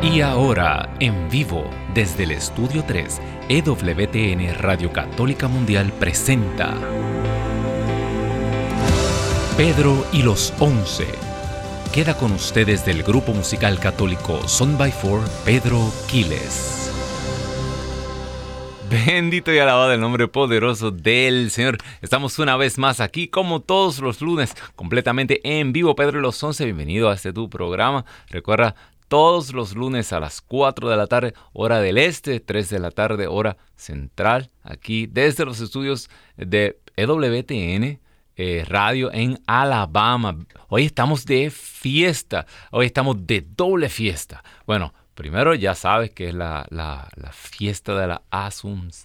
Y ahora, en vivo, desde el Estudio 3, EWTN Radio Católica Mundial presenta Pedro y los Once. Queda con ustedes del grupo musical católico Son by Four, Pedro Quiles. Bendito y alabado el nombre poderoso del Señor. Estamos una vez más aquí, como todos los lunes, completamente en vivo. Pedro y los Once, bienvenido a este tu programa. Recuerda, todos los lunes a las 4 de la tarde, hora del este, 3 de la tarde, hora central, aquí desde los estudios de EWTN. Eh, radio en Alabama. Hoy estamos de fiesta, hoy estamos de doble fiesta. Bueno, primero ya sabes que es la, fiesta de la,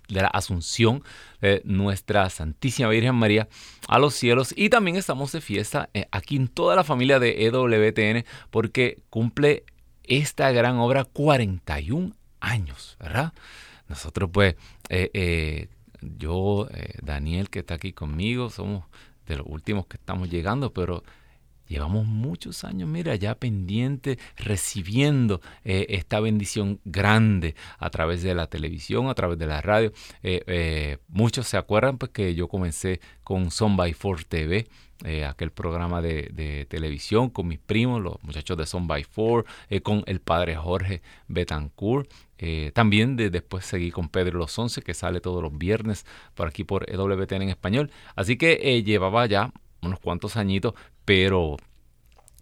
de la Asunción de nuestra Santísima Virgen María a los cielos y también estamos de fiesta eh, aquí en toda la familia de EWTN porque cumple esta gran obra 41 años, ¿verdad? Nosotros pues, eh, eh, yo, eh, Daniel que está aquí conmigo, somos de los últimos que estamos llegando, pero llevamos muchos años, mira, ya pendiente, recibiendo esta bendición grande a través de la televisión, a través de la radio. muchos se acuerdan pues que yo comencé con Son by Four TV, eh, aquel programa de, televisión con mis primos, los muchachos de Son by Four, eh, con el padre Jorge Betancourt. Eh, también después seguí con Pedro Los Once, que sale todos los viernes por aquí por EWTN en español. Así que llevaba ya unos cuantos añitos, pero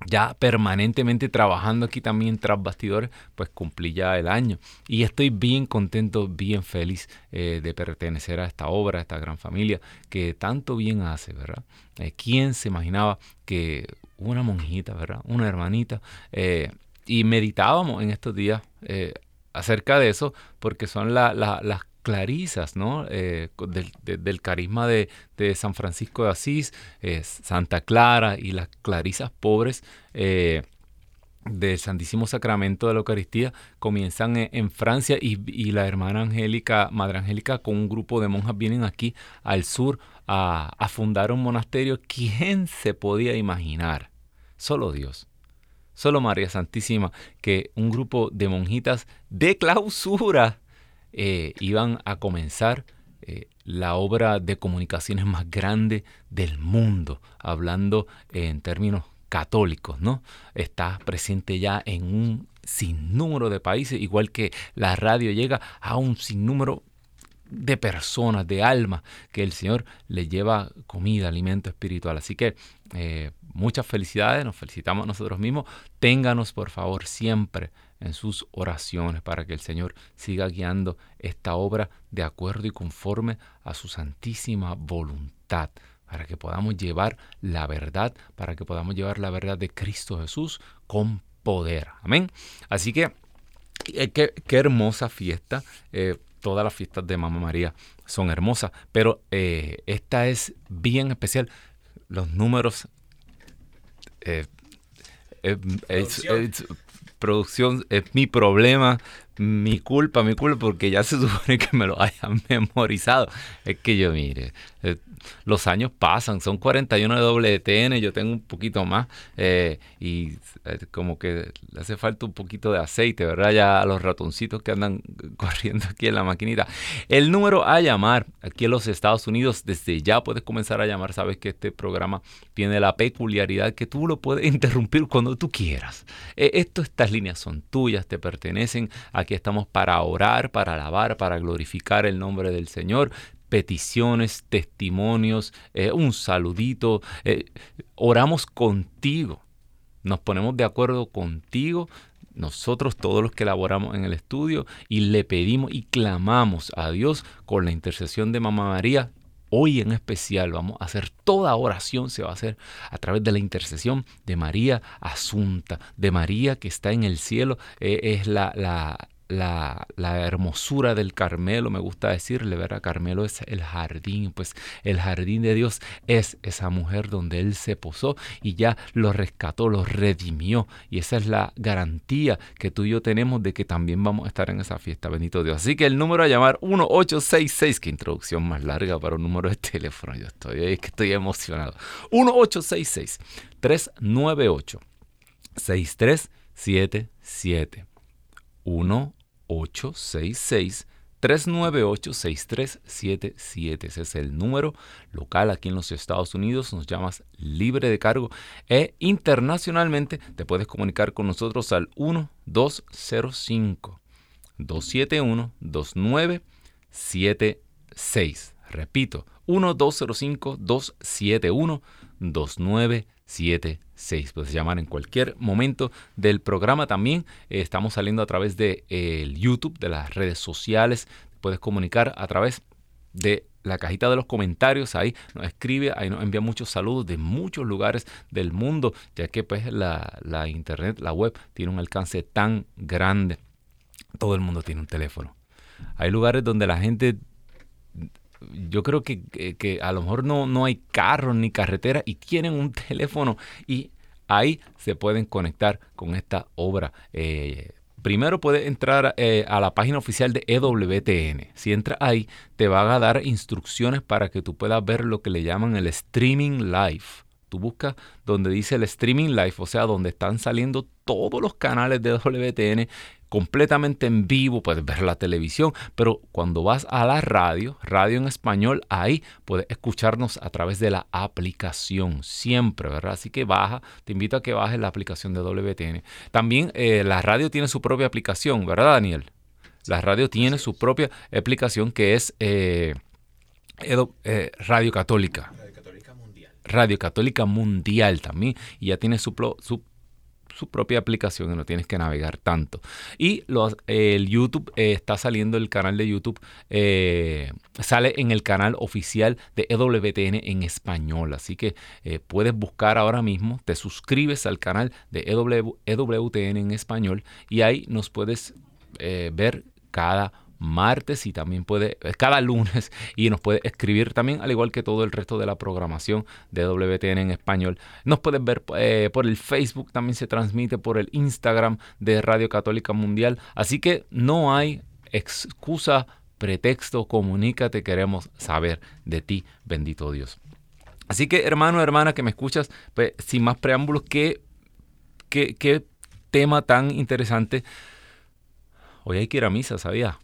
ya permanentemente trabajando aquí también tras bastidores, pues cumplí ya el año. Y estoy bien contento, bien feliz eh, de pertenecer a esta obra, a esta gran familia que tanto bien hace, ¿verdad? Eh, ¿Quién se imaginaba que una monjita, ¿verdad? Una hermanita. Eh, y meditábamos en estos días acerca de eso, porque son las clarisas, ¿no? Eh, del, carisma de, San Francisco de Asís, eh, Santa Clara y las clarisas pobres eh, del Santísimo Sacramento de la Eucaristía comienzan en, Francia y, la hermana Angélica, Madre Angélica, con un grupo de monjas vienen aquí al sur a, a fundar un monasterio. ¿Quién se podía imaginar? Solo Dios solo María Santísima, que un grupo de monjitas de clausura eh, iban a comenzar eh, la obra de comunicaciones más grande del mundo, hablando en términos católicos, ¿no? Está presente ya en un sinnúmero de países, igual que la radio llega a un sinnúmero de personas, de almas, que el Señor le lleva comida, alimento espiritual. Así que eh, muchas felicidades, nos felicitamos nosotros mismos. Ténganos por favor siempre en sus oraciones para que el Señor siga guiando esta obra de acuerdo y conforme a su santísima voluntad, para que podamos llevar la verdad, para que podamos llevar la verdad de Cristo Jesús con poder. Amén. Así que eh, qué, hermosa fiesta. Eh, todas las fiestas de Mamá María son hermosas, pero eh, esta es bien especial. Los números producción es mi problema, mi culpa, mi culpa, porque ya se supone que me lo hayan memorizado. Es que yo, mire, eh, los años pasan, son 41 de WTN, yo tengo un poquito más eh, y eh, como que le hace falta un poquito de aceite, ¿verdad? Ya a los ratoncitos que andan corriendo aquí en la maquinita. El número a llamar aquí en los Estados Unidos, desde ya puedes comenzar a llamar, sabes que este programa tiene la peculiaridad que tú lo puedes interrumpir cuando tú quieras. esto, estas líneas son tuyas, te pertenecen, aquí estamos para orar, para alabar, para glorificar el nombre del Señor peticiones, testimonios, eh, un saludito. Eh, oramos contigo. Nos ponemos de acuerdo contigo, nosotros todos los que laboramos en el estudio, y le pedimos y clamamos a Dios con la intercesión de Mamá María. Hoy en especial vamos a hacer toda oración, se va a hacer a través de la intercesión de María Asunta, de María que está en el cielo, eh, es la, la, la, hermosura del Carmelo, me gusta decirle, ¿verdad? Carmelo es el jardín, pues el jardín de Dios es esa mujer donde Él se posó y ya lo rescató, lo redimió. Y esa es la garantía que tú y yo tenemos de que también vamos a estar en esa fiesta, bendito Dios. Así que el número a llamar 1866, que introducción más larga para un número de teléfono, yo estoy, es que estoy emocionado. 1866 398 6377 1-866. 398-6377. Ese es el número local aquí en los Estados Unidos. Nos llamas libre de cargo. E internacionalmente te puedes comunicar con nosotros al 1205-271-2976. Repito, 1205-271-2976. Puedes llamar en cualquier momento del programa también. Eh, estamos saliendo a través de el YouTube, de las redes sociales. Puedes comunicar a través de la cajita de los comentarios, ahí nos escribe, ahí nos envía muchos saludos de muchos lugares del mundo, ya que pues la, la internet, la web, tiene un alcance tan grande. Todo el mundo tiene un teléfono. Hay lugares donde la gente yo creo que, que, a lo mejor no, no hay carros ni carretera y tienen un teléfono y ahí se pueden conectar con esta obra. Eh, primero puedes entrar eh, a la página oficial de EWTN. Si entras ahí, te van a dar instrucciones para que tú puedas ver lo que le llaman el streaming live. Tú buscas donde dice el streaming live, o sea, donde están saliendo todos los canales de WTN completamente en vivo, puedes ver la televisión, pero cuando vas a la radio, radio en español, ahí puedes escucharnos a través de la aplicación, siempre, ¿verdad? Así que baja, te invito a que bajes la aplicación de WTN. También eh, la radio tiene su propia aplicación, ¿verdad, Daniel? La radio tiene su propia aplicación que es eh, eh, Radio Católica. Radio Católica Mundial. Radio Católica Mundial también. Y ya tiene su, su su propia aplicación y no tienes que navegar tanto. Y los, el YouTube eh, está saliendo, el canal de YouTube eh, sale en el canal oficial de EWTN en español. Así que eh, puedes buscar ahora mismo, te suscribes al canal de EWTN en español y ahí nos puedes ver cada martes y también puede, cada lunes, y nos puede escribir también, al igual que todo el resto de la programación de WTN en español. Nos puedes ver eh, por el Facebook, también se transmite por el Instagram de Radio Católica Mundial. Así que no hay excusa, pretexto, comunícate, queremos saber de ti, bendito Dios. Así que hermano, hermana que me escuchas, pues, sin más preámbulos, ¿qué, qué, qué tema tan interesante. Hoy hay que ir a misa, ¿sabía?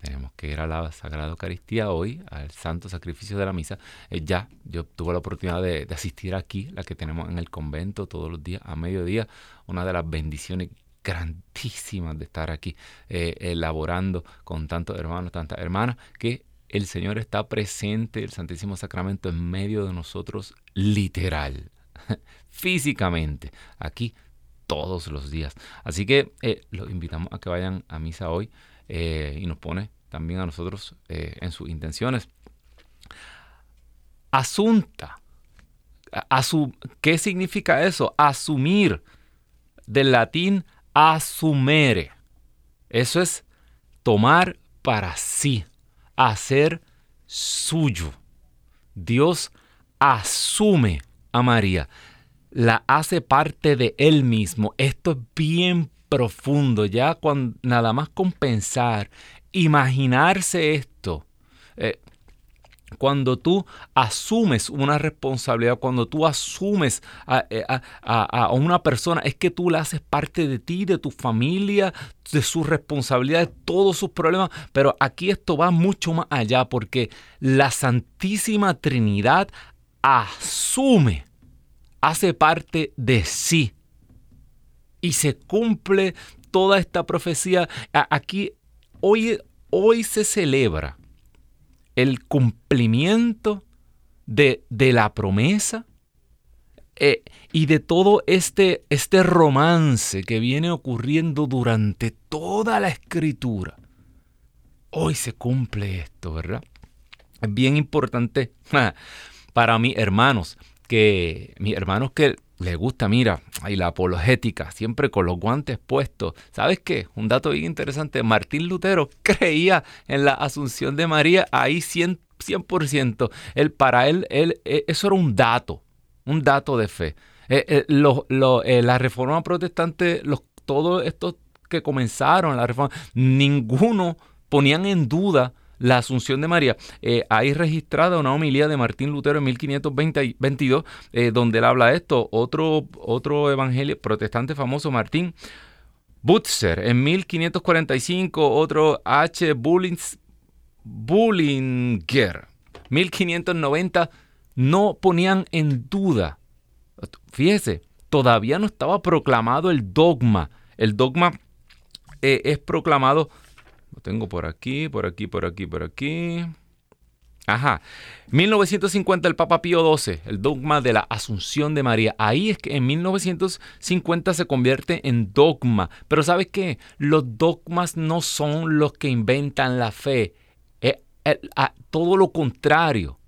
Tenemos que ir a la Sagrada Eucaristía hoy, al Santo Sacrificio de la Misa. Eh, ya, yo tuve la oportunidad de, asistir aquí, la que tenemos en el convento todos los días a mediodía. Una de las bendiciones grandísimas de estar aquí eh, elaborando con tantos hermanos, tantas hermanas, que el Señor está presente, el Santísimo Sacramento en medio de nosotros, literal, físicamente, aquí todos los días. Así que eh, los invitamos a que vayan a misa hoy eh, y nos pone también a nosotros eh, en sus intenciones. Asunta. ¿Qué significa eso? Asumir. Del latín asumere. Eso es tomar para sí, hacer suyo. Dios asume a María la hace parte de él mismo. Esto es bien profundo, ya cuando, nada más con pensar, imaginarse esto. Eh, cuando tú asumes una responsabilidad, cuando tú asumes eh, a, a, una persona, es que tú la haces parte de ti, de tu familia, de sus responsabilidades, todos sus problemas. Pero aquí esto va mucho más allá porque la Santísima Trinidad asume hace parte de sí. Y se cumple toda esta profecía. Aquí, hoy, hoy se celebra el cumplimiento de, de la promesa eh, y de todo este, este romance que viene ocurriendo durante toda la escritura. Hoy se cumple esto, ¿verdad? Es bien importante para mí, hermanos, que mis hermanos que les gusta, mira, y la apologética, siempre con los guantes puestos. ¿Sabes qué? Un dato bien interesante. Martín Lutero creía en la asunción de María ahí 100%. 100%. Él, para él, él, e, eso era un dato, un dato de fe. Eh, eh, eh, la reforma protestante, los, todos estos que comenzaron la reforma, ninguno ponían en duda la Asunción de María. Eh, hay registrada una homilía de Martín Lutero en 1522, eh, donde él habla de esto. Otro, otro evangelio protestante famoso, Martín, Butzer en 1545, otro H. Bullinger, 1590, no ponían en duda. Fíjese, todavía no estaba proclamado el dogma. El dogma eh, es proclamado, lo tengo por aquí, por aquí, por aquí, por aquí. Ajá. 1950 el Papa Pío XII, el dogma de la Asunción de María. Ahí es que en 1950 se convierte en dogma. Pero ¿sabes qué? Los dogmas no son los que inventan la fe. Es, todo lo contrario.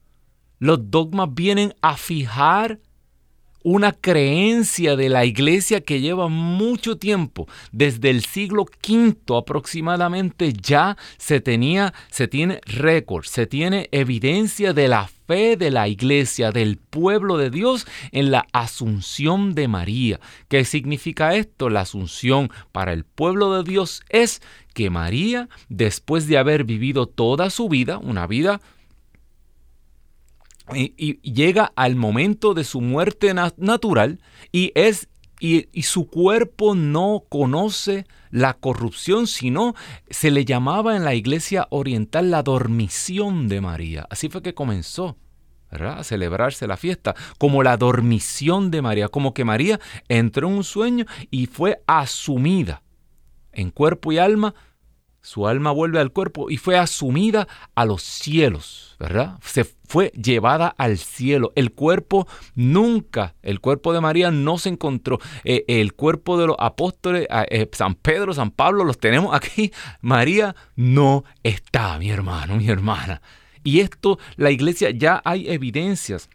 Los dogmas vienen a fijar una creencia de la iglesia que lleva mucho tiempo, desde el siglo V aproximadamente ya se tenía, se tiene récord, se tiene evidencia de la fe de la iglesia, del pueblo de Dios en la asunción de María. ¿Qué significa esto? La asunción para el pueblo de Dios es que María, después de haber vivido toda su vida, una vida y, llega al momento de su muerte natural y es y, su cuerpo no conoce la corrupción, sino se le llamaba en la iglesia oriental la dormición de María. Así fue que comenzó. a celebrarse la fiesta, como la dormición de María, como que María entró en un sueño y fue asumida en cuerpo y alma su alma vuelve al cuerpo y fue asumida a los cielos, ¿verdad? Se fue llevada al cielo. El cuerpo nunca, el cuerpo de María no se encontró. Eh, el cuerpo de los apóstoles, eh, San Pedro, San Pablo, los tenemos aquí. María no está, mi hermano, mi hermana. Y esto, la iglesia, ya hay evidencias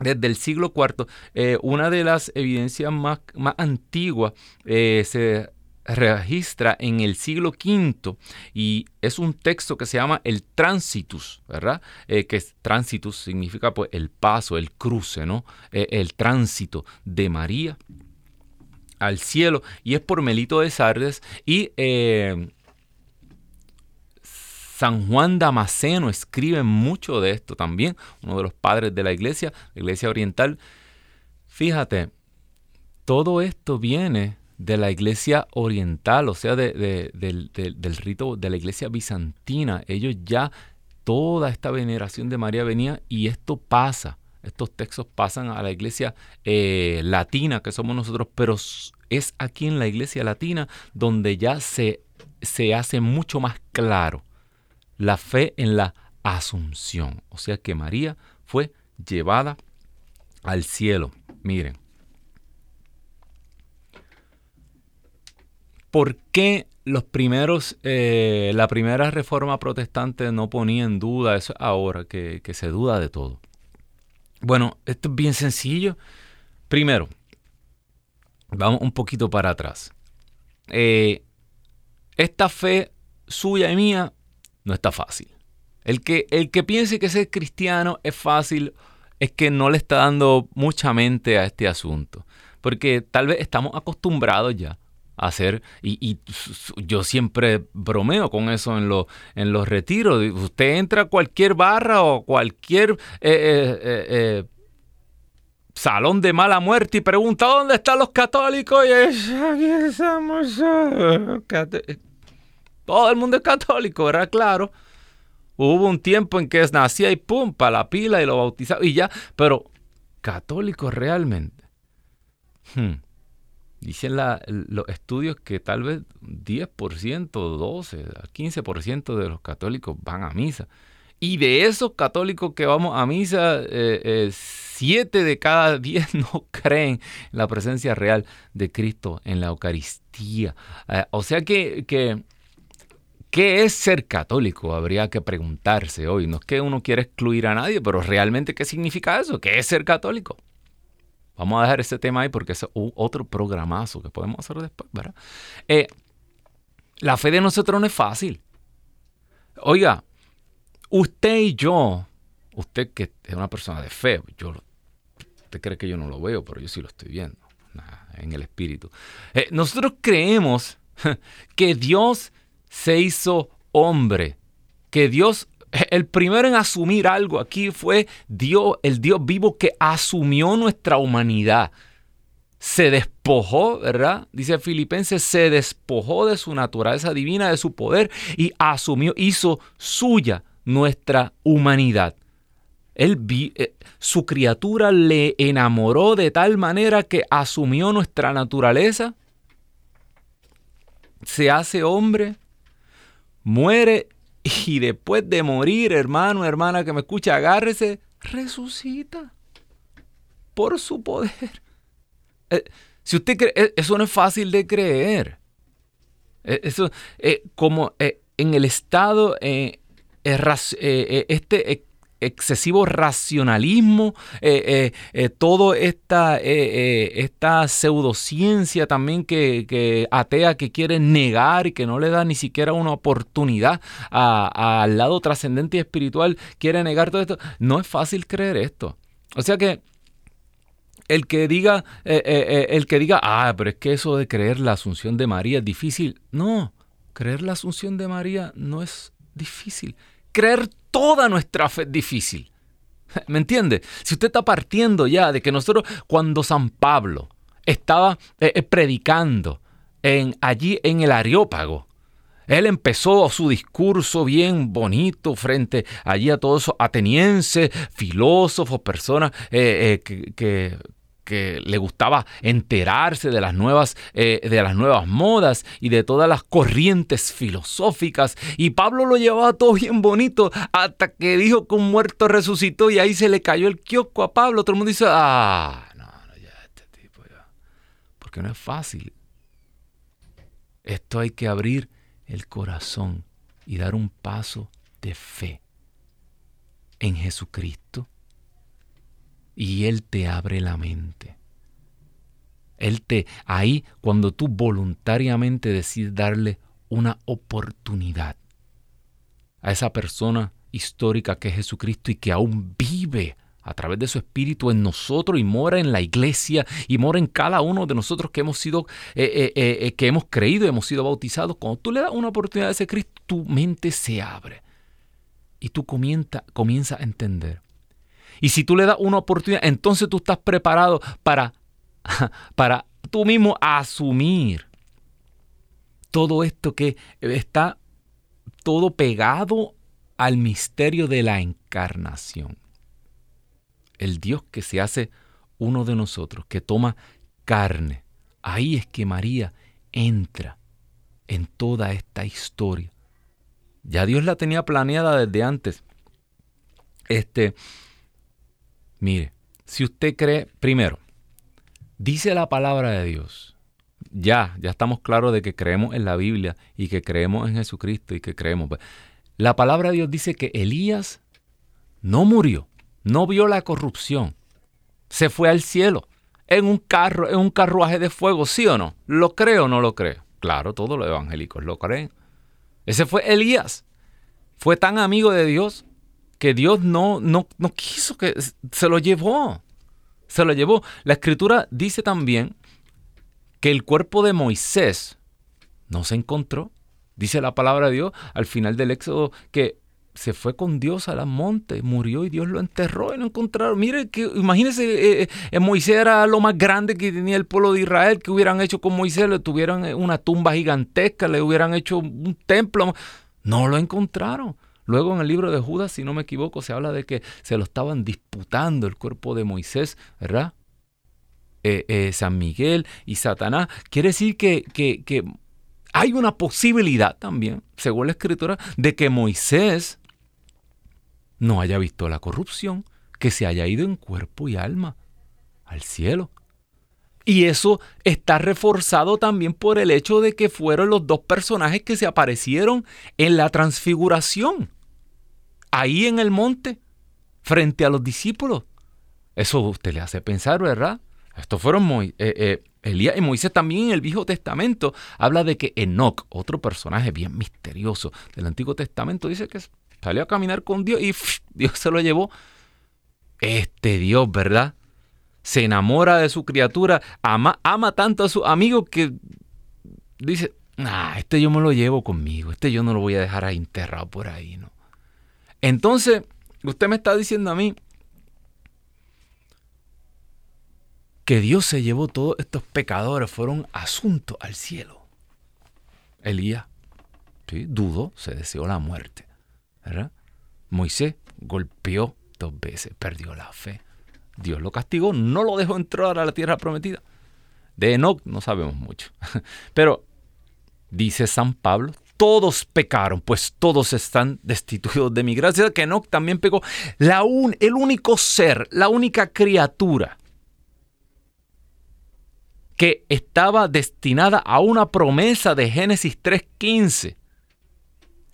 desde el siglo IV, eh, una de las evidencias más, más antiguas se registra en el siglo V y es un texto que se llama el Transitus, ¿verdad? Eh, que Transitus significa pues el paso, el cruce, ¿no? Eh, el tránsito de María al cielo y es por Melito de Sardes y eh, San Juan Damasceno escribe mucho de esto también, uno de los padres de la iglesia, la iglesia oriental. Fíjate, todo esto viene de la iglesia oriental, o sea, del, rito de la iglesia bizantina. Ellos ya, toda esta veneración de María venía y esto pasa. Estos textos pasan a la iglesia eh, latina, que somos nosotros, pero es aquí en la iglesia latina donde ya se, se hace mucho más claro la fe en la asunción. O sea que María fue llevada al cielo. Miren, ¿Por qué los primeros, eh, la primera reforma protestante no ponía en duda eso ahora que, se duda de todo? Bueno, esto es bien sencillo. Primero, vamos un poquito para atrás. Eh, esta fe suya y mía no está fácil. El que, el que piense que ser cristiano es fácil es que no le está dando mucha mente a este asunto. Porque tal vez estamos acostumbrados ya hacer, y, yo siempre bromeo con eso en, en los retiros. Usted entra a cualquier barra o cualquier eh, eh, eh, salón de mala muerte y pregunta dónde están los católicos y aquí estamos. Todo el mundo es católico, ¿verdad? Claro. Hubo un tiempo en que nacía y pum, para la pila y lo bautizaba y ya, pero católico realmente. Hmm. Dicen los estudios que tal vez 10%, 12, 15% de los católicos van a misa. Y de esos católicos que vamos a misa, 7 eh, eh, de cada 10 no creen en la presencia real de Cristo en la Eucaristía. Eh, o sea que, que, ¿qué es ser católico? Habría que preguntarse hoy. No es que uno quiera excluir a nadie, pero realmente, ¿qué significa eso? ¿Qué es ser católico? Vamos a dejar ese tema ahí porque es otro programazo que podemos hacer después, ¿verdad? Eh, la fe de nosotros no es fácil. Oiga, usted y yo, usted que es una persona de fe, yo, usted cree que yo no lo veo, pero yo sí lo estoy viendo en el espíritu. Eh, nosotros creemos que Dios se hizo hombre, que Dios el primero en asumir algo aquí fue Dios, el Dios vivo que asumió nuestra humanidad. se despojó, ¿verdad? Dice Filipenses, se despojó de su naturaleza divina, de su poder y asumió, hizo suya nuestra humanidad. Él eh, su criatura le enamoró de tal manera que asumió nuestra naturaleza, se hace hombre, muere y después de morir, hermano, hermana que me escucha, agárrese, resucita por su poder. Eh, si usted cree, eh, eso no es fácil de creer. Eso, como en el estado, este excesivo racionalismo, eh, eh, eh, toda esta, esta pseudociencia también que, atea que quiere negar y que no le da ni siquiera una oportunidad al lado trascendente y espiritual, quiere negar todo esto. No es fácil creer esto. O sea que el que diga, el que diga, ah, pero es que eso de creer la asunción de María es difícil. No, creer la asunción de María no es difícil. Creer toda nuestra fe difícil. ¿Me entiende? Si usted está partiendo ya de que nosotros, cuando San Pablo estaba eh, eh, predicando en, allí en el Areópago, él empezó su discurso bien bonito frente allí a todos esos atenienses, filósofos, personas eh, que le gustaba enterarse de las nuevas, eh, de las nuevas modas y de todas las corrientes filosóficas. Y Pablo lo llevaba todo bien bonito hasta que dijo que un muerto resucitó y ahí se le cayó el kiosco a Pablo. Todo el mundo dice, ah, no, no, ya este tipo ya. Porque no es fácil. Esto hay que abrir el corazón y dar un paso de fe en Jesucristo y Él te abre la mente. Él te, ahí cuando tú voluntariamente decides darle una oportunidad a esa persona histórica que es Jesucristo y que aún vive a través de su espíritu en nosotros y mora en la iglesia y mora en cada uno de nosotros que hemos sido, eh, eh, eh, que hemos creído hemos sido bautizados. Cuando tú le das una oportunidad a ese Cristo, tu mente se abre y tú comienza, comienza a entender y si tú le das una oportunidad, entonces tú estás preparado para, para tú mismo asumir todo esto que está todo pegado al misterio de la encarnación. El Dios que se hace uno de nosotros, que toma carne. Ahí es que María entra en toda esta historia. Ya Dios la tenía planeada desde antes. Este, Mire, si usted cree, primero, dice la palabra de Dios, ya, ya estamos claros de que creemos en la Biblia y que creemos en Jesucristo y que creemos. Pues, la palabra de Dios dice que Elías no murió, no vio la corrupción, se fue al cielo en un carro, en un carruaje de fuego, ¿sí o no? ¿Lo creo o no lo creo? Claro, todos los evangélicos lo creen. Ese fue Elías. Fue tan amigo de Dios que Dios no, no, no quiso que se lo llevó. Se lo llevó. La escritura dice también que el cuerpo de Moisés no se encontró. Dice la palabra de Dios al final del Éxodo que se fue con Dios a la monte, murió y Dios lo enterró y no encontraron. Mire, que imagínense, eh, eh, Moisés era lo más grande que tenía el pueblo de Israel, que hubieran hecho con Moisés, le tuvieran una tumba gigantesca, le hubieran hecho un templo. No lo encontraron. Luego en el libro de Judas, si no me equivoco, se habla de que se lo estaban disputando el cuerpo de Moisés, ¿verdad? Eh, eh, San Miguel y Satanás. Quiere decir que, que hay una posibilidad también, según la escritura, de que Moisés no haya visto la corrupción, que se haya ido en cuerpo y alma al cielo. Y eso está reforzado también por el hecho de que fueron los dos personajes que se aparecieron en la transfiguración ahí en el monte, frente a los discípulos. Eso usted le hace pensar, ¿verdad? Estos fueron eh, eh, Elías y Moisés también en el Viejo Testamento. Habla de que Enoch, otro personaje bien misterioso del Antiguo Testamento, dice que salió a caminar con Dios y Dios se lo llevó. Este Dios, ¿verdad? Se enamora de su criatura, ama, ama tanto a su amigo que dice, ah, este yo me lo llevo conmigo, este yo no lo voy a dejar ahí enterrado por ahí, ¿no? Entonces, usted me está diciendo a mí que Dios se llevó todos estos pecadores, fueron asuntos al cielo. Elías, ¿sí? dudó, se deseó la muerte. ¿verdad? Moisés golpeó dos veces, perdió la fe. Dios lo castigó, no lo dejó entrar a la tierra prometida. De Enoch no sabemos mucho. Pero dice San Pablo, todos pecaron, pues todos están destituidos de mi gracia. Que Enoch también pecó. La el único ser, la única criatura que estaba destinada a una promesa de Génesis 3.15.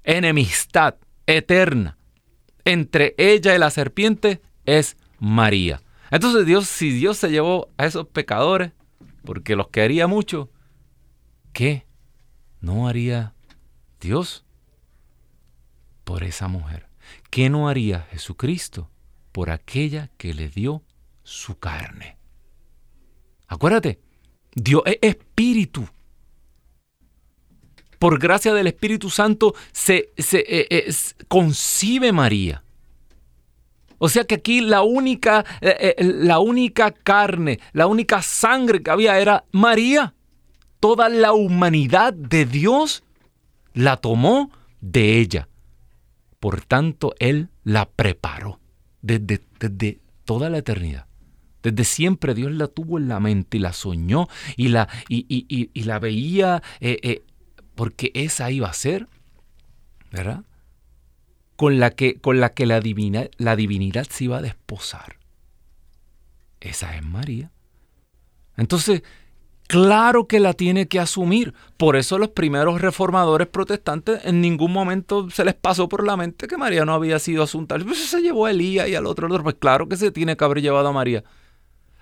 Enemistad eterna entre ella y la serpiente es María. Entonces Dios, si Dios se llevó a esos pecadores, porque los quería mucho, ¿qué no haría Dios por esa mujer? ¿Qué no haría Jesucristo por aquella que le dio su carne? Acuérdate, Dios es espíritu. Por gracia del Espíritu Santo se, eh, eh, concibe María. O sea que aquí la única, eh, la única carne, la única sangre que había era María. Toda la humanidad de Dios la tomó de ella. Por tanto, Él la preparó desde, desde toda la eternidad. Desde siempre Dios la tuvo en la mente y la soñó y la, y, la veía eh, eh, porque esa iba a ser, ¿verdad? Con la que, con la, que la, divina, la divinidad se iba a desposar. Esa es María. Entonces, claro que la tiene que asumir. Por eso los primeros reformadores protestantes en ningún momento se les pasó por la mente que María no había sido asunta. Pues se llevó a Elías y al otro, Pues claro que se tiene que haber llevado a María.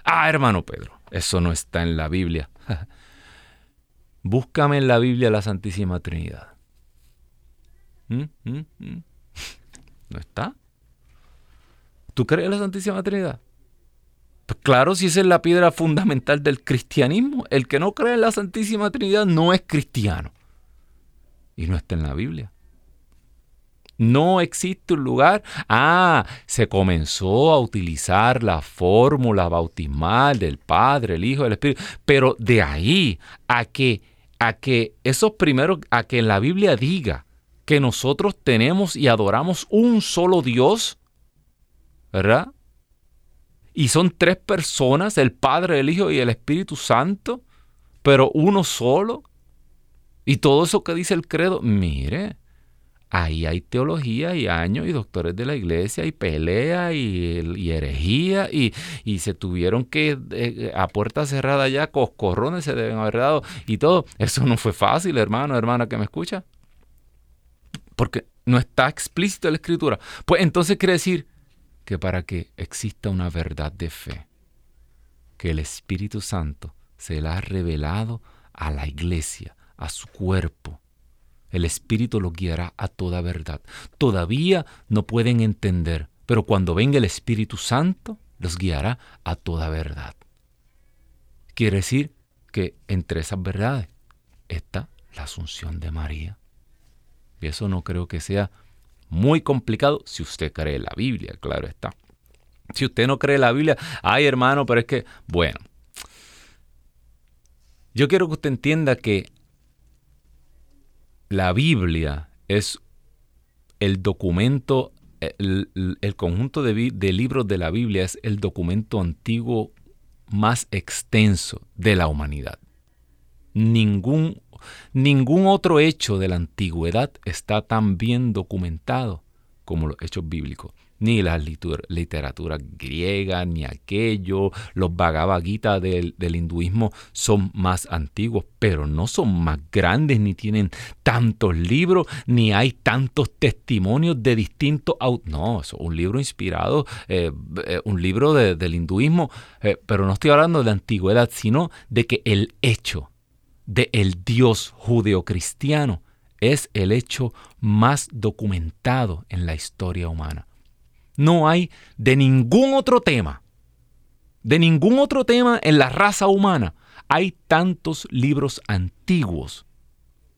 Ah, hermano Pedro, eso no está en la Biblia. Búscame en la Biblia la Santísima Trinidad. ¿Mm? ¿Mm? ¿Mm? ¿No está? ¿Tú crees en la Santísima Trinidad? Claro, si esa es la piedra fundamental del cristianismo. El que no cree en la Santísima Trinidad no es cristiano. Y no está en la Biblia. No existe un lugar. Ah, se comenzó a utilizar la fórmula bautismal del Padre, el Hijo, el Espíritu. Pero de ahí a que, a que esos primeros, a que en la Biblia diga que nosotros tenemos y adoramos un solo Dios, ¿verdad? Y son tres personas, el Padre, el Hijo y el Espíritu Santo, pero uno solo. Y todo eso que dice el credo, mire, ahí hay teología y años y doctores de la iglesia y pelea y, herejía y, se tuvieron que eh, a puerta cerrada ya coscorrones se deben haber dado y todo. Eso no fue fácil, hermano, hermana que me escucha. Porque no está explícito en la escritura. Pues entonces quiere decir que para que exista una verdad de fe, que el Espíritu Santo se la ha revelado a la iglesia, a su cuerpo, el Espíritu los guiará a toda verdad. Todavía no pueden entender, pero cuando venga el Espíritu Santo, los guiará a toda verdad. Quiere decir que entre esas verdades está la asunción de María. Y eso no creo que sea muy complicado si usted cree la Biblia, claro está. Si usted no cree la Biblia, ay hermano, pero es que, bueno, yo quiero que usted entienda que la Biblia es el documento, el, conjunto de, libros de la Biblia es el documento antiguo más extenso de la humanidad. Ningún, ningún otro hecho de la antigüedad está tan bien documentado como los hechos bíblicos ni la literatura griega, ni aquello. Los Bhagavad Gita del, hinduismo son más antiguos, pero no son más grandes, ni tienen tantos libros, ni hay tantos testimonios de distintos No, es un libro inspirado, eh, eh, un libro del hinduismo, eh, pero no estoy hablando de antigüedad, sino de que el hecho de el Dios judeocristiano es el hecho más documentado en la historia humana no hay de ningún otro tema, de ningún otro tema en la raza humana, hay tantos libros antiguos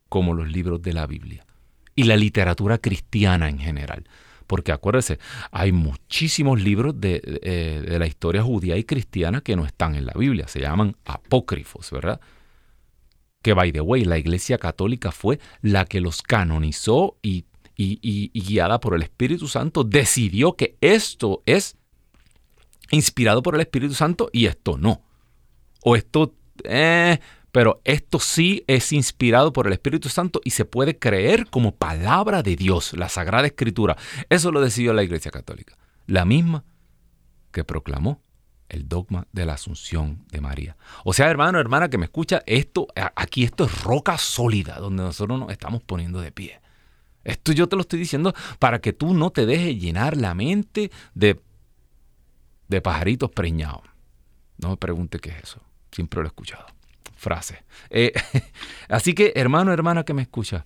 como los libros de la Biblia y la literatura cristiana en general. Porque acuérdese, hay muchísimos libros de, eh, de, la historia judía y cristiana que no están en la Biblia, se llaman apócrifos, ¿verdad? Que, by the way, la Iglesia Católica fue la que los canonizó y, y, guiada por el Espíritu Santo decidió que esto es inspirado por el Espíritu Santo y esto no. O esto... Eh, pero esto sí es inspirado por el Espíritu Santo y se puede creer como palabra de Dios, la Sagrada Escritura. Eso lo decidió la Iglesia Católica. La misma que proclamó el dogma de la Asunción de María. O sea, hermano, hermana que me escucha, esto, aquí esto es roca sólida donde nosotros nos estamos poniendo de pie. Esto yo te lo estoy diciendo para que tú no te dejes llenar la mente de, de pajaritos preñados. No me pregunte qué es eso. Siempre lo he escuchado frase. Eh, así que, hermano, hermana que me escucha,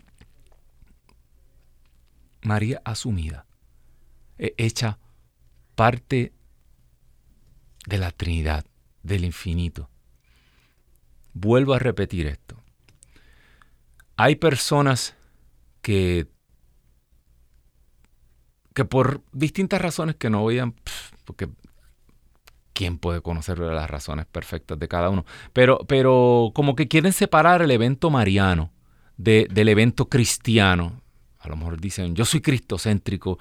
María asumida, eh, hecha parte de la Trinidad, del infinito. Vuelvo a repetir esto. Hay personas que, que por distintas razones que no voy a, porque quién puede conocer las razones perfectas de cada uno. Pero, pero como que quieren separar el evento mariano del evento cristiano. A lo mejor dicen, yo soy cristocéntrico.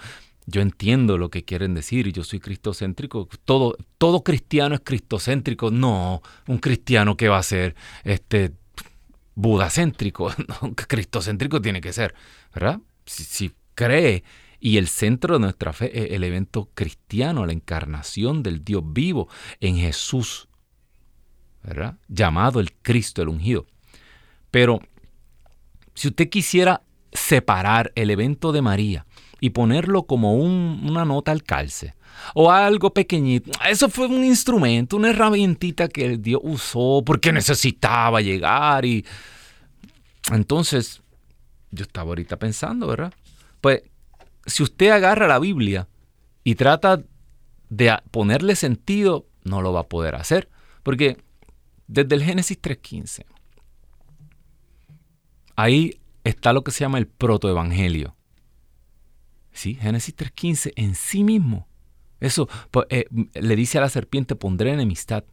Yo entiendo lo que quieren decir, yo soy cristocéntrico. Todo, todo cristiano es cristocéntrico. No, un cristiano que va a ser este budacéntrico. cristocéntrico tiene que ser, ¿verdad? Si, si cree y el centro de nuestra fe es el evento cristiano, la encarnación del Dios vivo en Jesús, ¿verdad? Llamado el Cristo, el ungido. Pero si usted quisiera separar el evento de María y ponerlo como una nota al calce, o algo pequeñito. Eso fue un instrumento, una herramientita que Dios usó porque necesitaba llegar y entonces yo estaba ahorita pensando, ¿verdad? Pues si usted agarra la Biblia y trata de ponerle sentido, no lo va a poder hacer. Porque desde el Génesis 3.15, ahí está lo que se llama el protoevangelio. ¿Sí? Génesis 3.15 en sí mismo. Eso pues, eh, le dice a la serpiente, pondré enemistad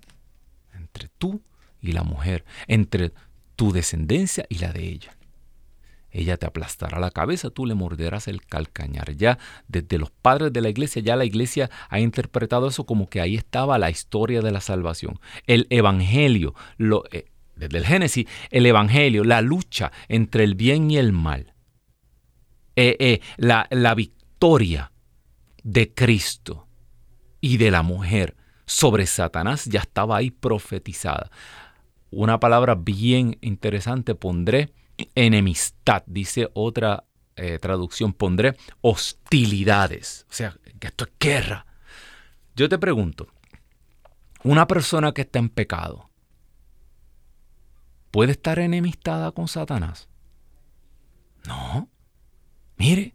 entre tú y la mujer, entre tu descendencia y la de ella. Ella te aplastará la cabeza, tú le morderás el calcañar. Ya desde los padres de la iglesia, ya la iglesia ha interpretado eso como que ahí estaba la historia de la salvación. El evangelio, lo, eh, desde el Génesis, el evangelio, la lucha entre el bien y el mal. Eh, eh, la, la victoria de Cristo y de la mujer sobre Satanás ya estaba ahí profetizada. Una palabra bien interesante pondré enemistad, dice otra eh, traducción, pondré hostilidades. O sea, que esto es guerra. Yo te pregunto, una persona que está en pecado, ¿puede estar enemistada con Satanás? No. Mire,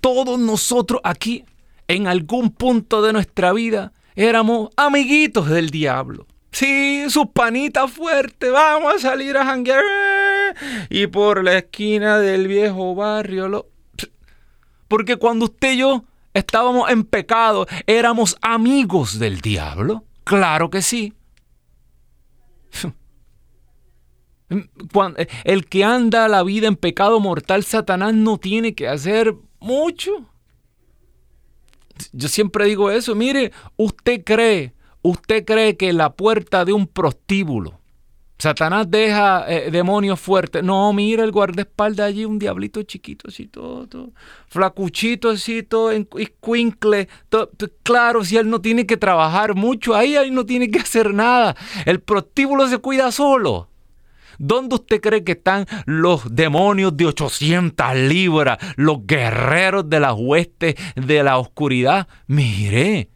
todos nosotros aquí, en algún punto de nuestra vida, éramos amiguitos del diablo. Sí, sus panitas fuertes, vamos a salir a janguear. Y por la esquina del viejo barrio. Lo... Porque cuando usted y yo estábamos en pecado, éramos amigos del diablo. Claro que sí. el que anda la vida en pecado mortal, Satanás no tiene que hacer mucho. Yo siempre digo eso, mire, usted cree ¿Usted cree que la puerta de un prostíbulo, Satanás deja eh, demonios fuertes? No, mira el guardaespaldas allí, un diablito chiquito, así todo, flacuchito, así todo, escuincle. Claro, si él no tiene que trabajar mucho ahí, ahí no tiene que hacer nada. El prostíbulo se cuida solo. ¿Dónde usted cree que están los demonios de 800 libras, los guerreros de las huestes de la oscuridad? Mire,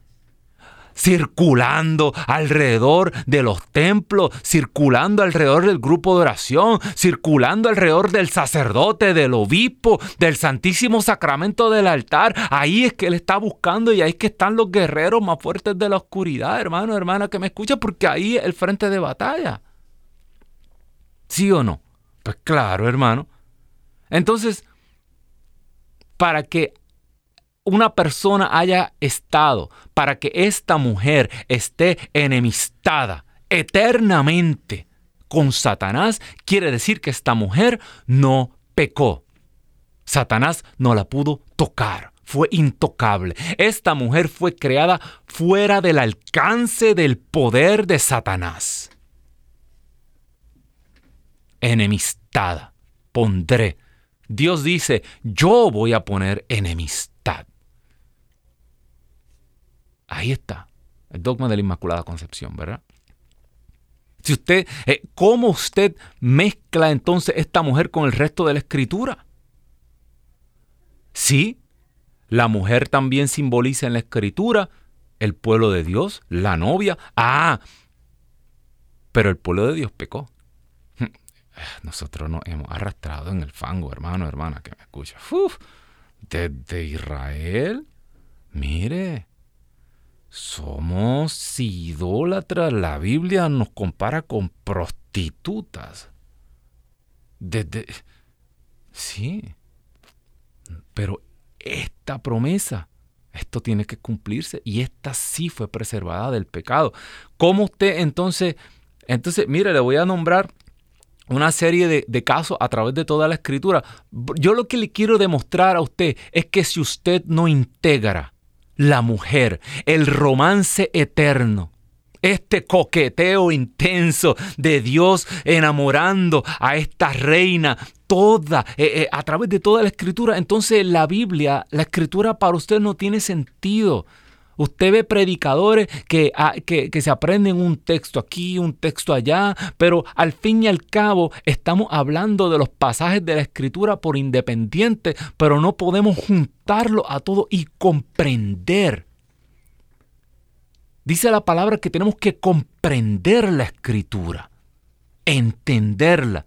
circulando alrededor de los templos, circulando alrededor del grupo de oración, circulando alrededor del sacerdote, del obispo, del santísimo sacramento del altar. Ahí es que él está buscando y ahí es que están los guerreros más fuertes de la oscuridad, hermano, hermana que me escucha, porque ahí es el frente de batalla. ¿Sí o no? Pues claro, hermano. Entonces, para que una persona haya estado, para que esta mujer esté enemistada eternamente con Satanás, quiere decir que esta mujer no pecó. Satanás no la pudo tocar, fue intocable. Esta mujer fue creada fuera del alcance del poder de Satanás. Enemistada, pondré. Dios dice, yo voy a poner enemistad. Ahí está, el dogma de la Inmaculada Concepción, ¿verdad? Si usted, eh, ¿cómo usted mezcla entonces esta mujer con el resto de la escritura? Sí, la mujer también simboliza en la escritura el pueblo de Dios, la novia. Ah, pero el pueblo de Dios pecó. Nosotros nos hemos arrastrado en el fango, hermano, hermana, que me escucha. desde Israel, mire, somos idólatras. La Biblia nos compara con prostitutas. Desde... Sí. Pero esta promesa, esto tiene que cumplirse y esta sí fue preservada del pecado. ¿Cómo usted entonces... Entonces, mire, le voy a nombrar una serie de, casos a través de toda la escritura. Yo lo que le quiero demostrar a usted es que si usted no integra la mujer, el romance eterno, este coqueteo intenso de Dios enamorando a esta reina toda, eh, eh, a través de toda la escritura, entonces la Biblia, la escritura para usted no tiene sentido. Usted ve predicadores ah, que, que, se aprenden un texto aquí, un texto allá, pero al fin y al cabo estamos hablando de los pasajes de la escritura por independiente, pero no podemos juntarlo a todo y comprender. Dice la palabra que tenemos que comprender la escritura, entenderla,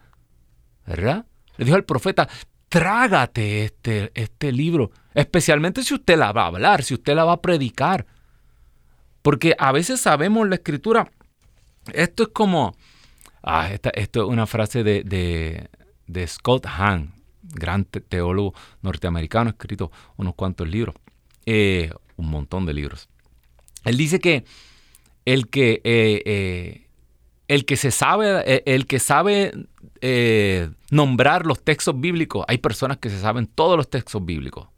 ¿verdad? Le dijo al profeta, trágate este, este libro, especialmente si usted la va a hablar, si usted la va a predicar. Porque a veces sabemos la escritura, esto es como, ah, esto es una frase de, Scott Hahn, gran teólogo norteamericano, ha escrito unos cuantos libros, eh, un montón de libros. Él dice que el que, eh, eh, el que se sabe, el que sabe nombrar los textos bíblicos. Hay personas que se saben todos los textos bíblicos.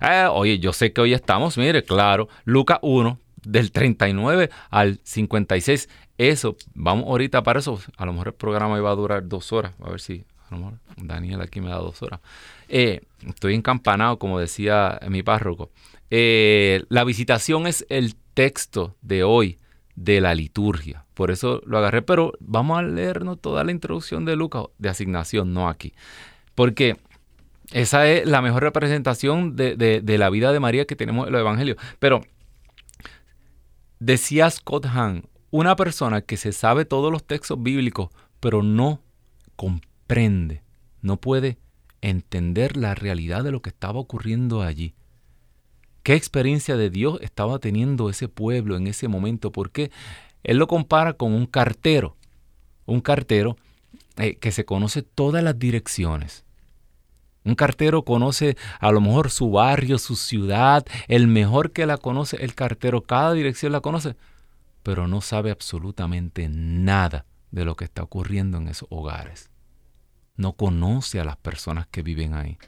Eh, oye, yo sé que hoy estamos, mire, claro, Lucas 1, del 39 al 56. Eso, vamos ahorita para eso. A lo mejor el programa iba a durar dos horas. A ver si, a lo mejor Daniel aquí me da dos horas. Eh, estoy encampanado, como decía mi párroco. la visitación es el texto de hoy de la liturgia. Por eso lo agarré, pero vamos a leernos toda la introducción de Lucas de asignación, no aquí. Porque esa es la mejor representación de, la vida de María que tenemos en los evangelios. Pero decía Scott Hahn, una persona que se sabe todos los textos bíblicos, pero no comprende, no puede entender la realidad de lo que estaba ocurriendo allí. ¿Qué experiencia de Dios estaba teniendo ese pueblo en ese momento? Porque él lo compara con un cartero, un cartero eh, que se conoce todas las direcciones. Un cartero conoce a lo mejor su barrio, su ciudad, el mejor que la conoce el cartero, cada dirección la conoce, pero no sabe absolutamente nada de lo que está ocurriendo en esos hogares. No conoce a las personas que viven ahí.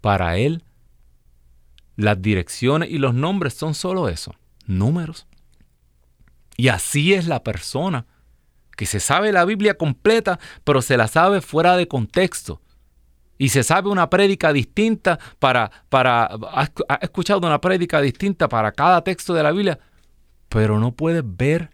Para él, las direcciones y los nombres son solo eso, números. Y así es la persona que se sabe la Biblia completa, pero se la sabe fuera de contexto. Y se sabe una prédica distinta para, para, ha escuchado una prédica distinta para cada texto de la Biblia, pero no puedes ver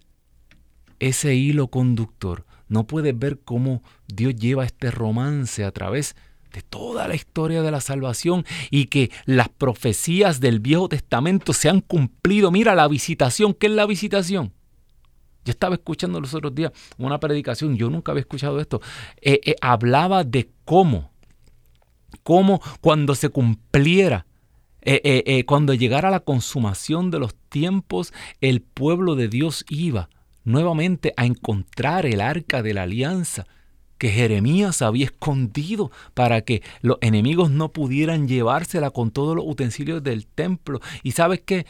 ese hilo conductor. No puedes ver cómo Dios lleva este romance a través de toda la historia de la salvación y que las profecías del Viejo Testamento se han cumplido. Mira la visitación, ¿qué es la visitación? Yo estaba escuchando los otros días una predicación, yo nunca había escuchado esto. Eh, eh, hablaba de cómo, cómo cuando se cumpliera, eh, cuando llegara la consumación de los tiempos, el pueblo de Dios iba nuevamente a encontrar el arca de la alianza que Jeremías había escondido para que los enemigos no pudieran llevársela con todos los utensilios del templo. Y sabes qué,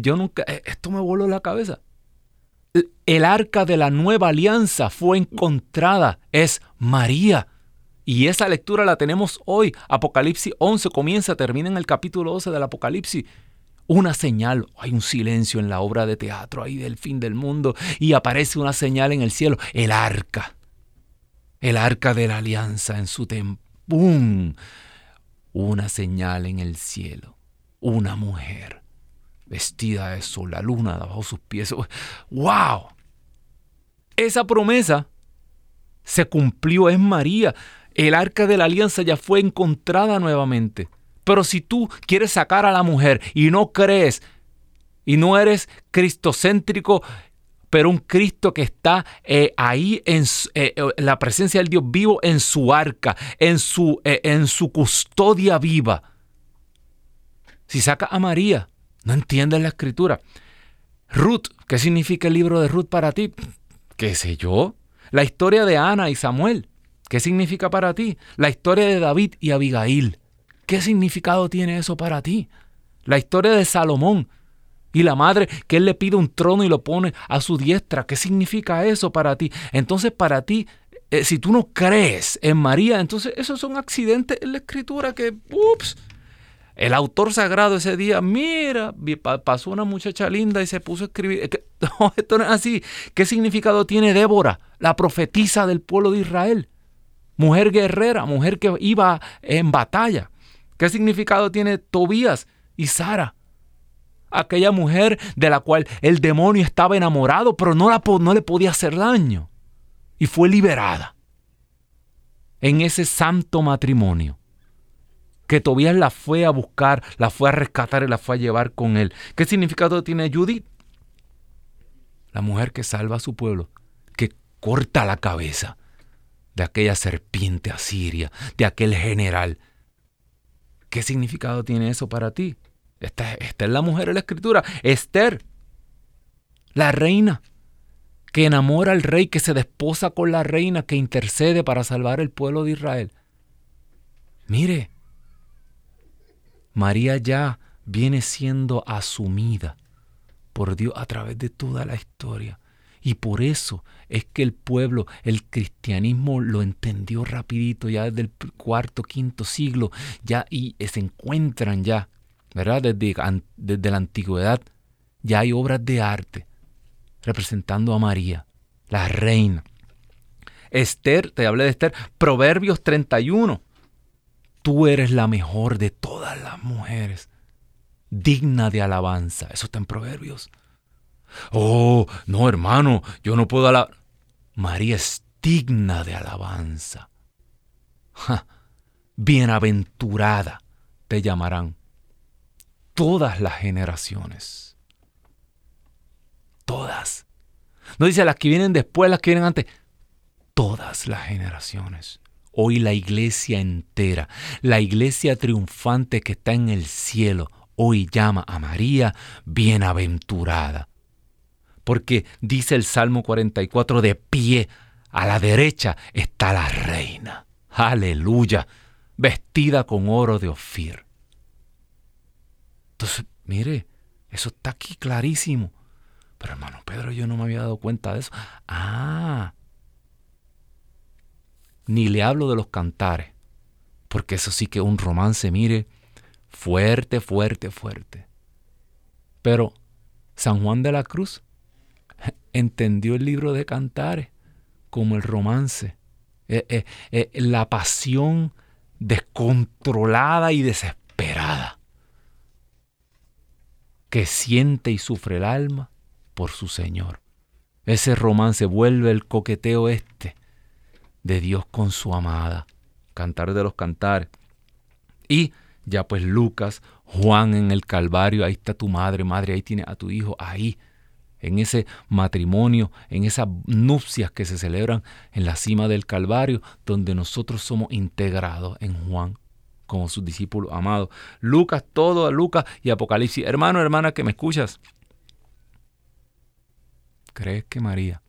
yo nunca, eh, esto me voló la cabeza. El arca de la nueva alianza fue encontrada, es María. Y esa lectura la tenemos hoy. Apocalipsis 11 comienza, termina en el capítulo 12 del Apocalipsis. Una señal, hay un silencio en la obra de teatro ahí del fin del mundo y aparece una señal en el cielo, el arca. El arca de la alianza en su templo. Una señal en el cielo. Una mujer vestida de sol, la luna debajo sus pies. ¡Wow! Esa promesa se cumplió en María. El arca de la alianza ya fue encontrada nuevamente. Pero si tú quieres sacar a la mujer y no crees y no eres cristocéntrico, pero un Cristo que está eh, ahí en eh, eh, la presencia del Dios vivo en su arca, en su, en su custodia viva. Si saca a María, no entiendes la escritura. Ruth, ¿qué significa el libro de Ruth para ti? ¿Qué sé yo? La historia de Ana y Samuel, ¿qué significa para ti? La historia de David y Abigail, ¿qué significado tiene eso para ti? La historia de Salomón y la madre que él le pide un trono y lo pone a su diestra, ¿qué significa eso para ti? Entonces para ti, eh, si tú no crees en María, entonces esos son accidentes en la escritura que, ups, el autor sagrado ese día, mira, pasó una muchacha linda y se puso a escribir. No, esto no es así. ¿Qué significado tiene Débora, la profetisa del pueblo de Israel? Mujer guerrera, mujer que iba en batalla. ¿Qué significado tiene Tobías y Sara? Aquella mujer de la cual el demonio estaba enamorado, pero no, la, no le podía hacer daño. Y fue liberada en ese santo matrimonio que Tobías la fue a buscar, la fue a rescatar y la fue a llevar con él. ¿Qué significado tiene Judith? La mujer que salva a su pueblo, que corta la cabeza de aquella serpiente asiria, de aquel general. ¿Qué significado tiene eso para ti? Esta, es la mujer de la escritura. Esther, la reina, que enamora al rey, que se desposa con la reina, que intercede para salvar el pueblo de Israel. Mire, María ya viene siendo asumida por Dios a través de toda la historia. Y por eso es que el pueblo, el cristianismo lo entendió rapidito ya desde el cuarto, quinto siglo, ya y se encuentran ya, ¿verdad? Desde, desde la antigüedad, ya hay obras de arte representando a María, la reina. Esther, te hablé de Esther, Proverbios 31, tú eres la mejor de todas las mujeres, digna de alabanza. Eso está en Proverbios. Oh, no, hermano, yo no puedo alabar. María es digna de alabanza. Bienaventurada te llamarán todas las generaciones. Todas. No dice las que vienen después, las que vienen antes. Todas las generaciones hoy la iglesia entera, la iglesia triunfante que está en el cielo, hoy llama a María bienaventurada. Porque dice el Salmo 44, de pie a la derecha está la reina. Aleluya, vestida con oro de Ofir. Entonces, mire, eso está aquí clarísimo. Pero hermano Pedro, yo no me había dado cuenta de eso. Ah, ni le hablo de los cantares, porque eso sí que un romance, mire, fuerte, fuerte, fuerte. Pero San Juan de la Cruz entendió el libro de cantares como el romance, eh, eh, eh, la pasión descontrolada y desesperada que siente y sufre el alma por su Señor. Ese romance vuelve el coqueteo este de Dios con su amada. Cantar de los cantares. Y ya pues Lucas, Juan en el Calvario, ahí está tu madre, madre, ahí tiene a tu hijo, ahí, en ese matrimonio, en esas nupcias que se celebran en la cima del Calvario, donde nosotros somos integrados en Juan como sus discípulos amados. Lucas, todo a Lucas y Apocalipsis. Hermano, hermana que me escuchas, ¿crees que María